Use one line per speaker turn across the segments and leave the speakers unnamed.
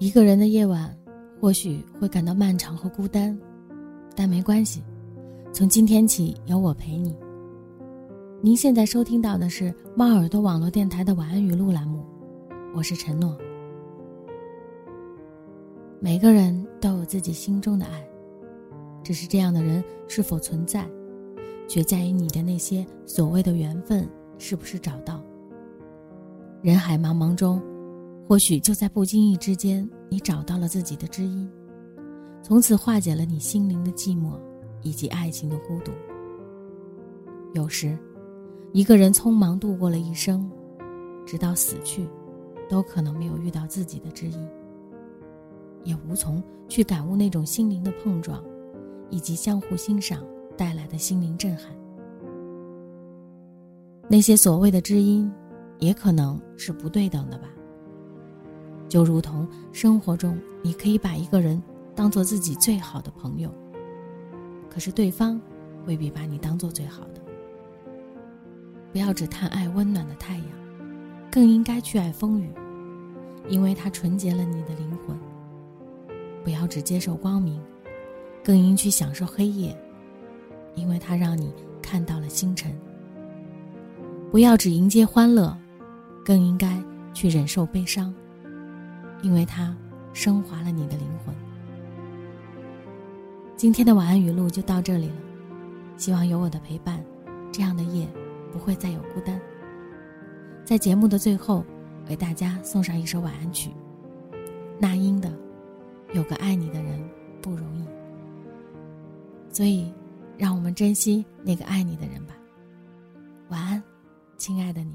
一个人的夜晚，或许会感到漫长和孤单，但没关系，从今天起有我陪你。您现在收听到的是猫耳朵网络电台的晚安语录栏目，我是陈诺。每个人都有自己心中的爱，只是这样的人是否存在，却在于你的那些所谓的缘分是不是找到。人海茫茫中。或许就在不经意之间，你找到了自己的知音，从此化解了你心灵的寂寞，以及爱情的孤独。有时，一个人匆忙度过了一生，直到死去，都可能没有遇到自己的知音，也无从去感悟那种心灵的碰撞，以及相互欣赏带来的心灵震撼。那些所谓的知音，也可能是不对等的吧。就如同生活中，你可以把一个人当做自己最好的朋友，可是对方未必把你当做最好的。不要只贪爱温暖的太阳，更应该去爱风雨，因为它纯洁了你的灵魂。不要只接受光明，更应去享受黑夜，因为它让你看到了星辰。不要只迎接欢乐，更应该去忍受悲伤。因为它升华了你的灵魂。今天的晚安语录就到这里了，希望有我的陪伴，这样的夜不会再有孤单。在节目的最后，为大家送上一首晚安曲，那英的《有个爱你的人不容易》。所以，让我们珍惜那个爱你的人吧。晚安，亲爱的你。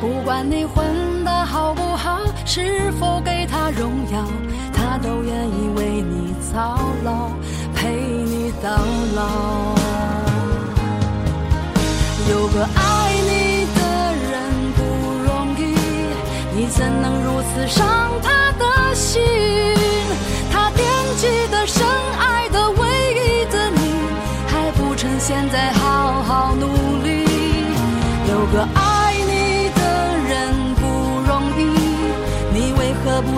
不管你混的好不好，是否给他荣耀。他都愿意为你操劳，陪你到老。有个爱你的人不容易，你怎能如此伤他的心？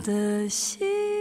的心。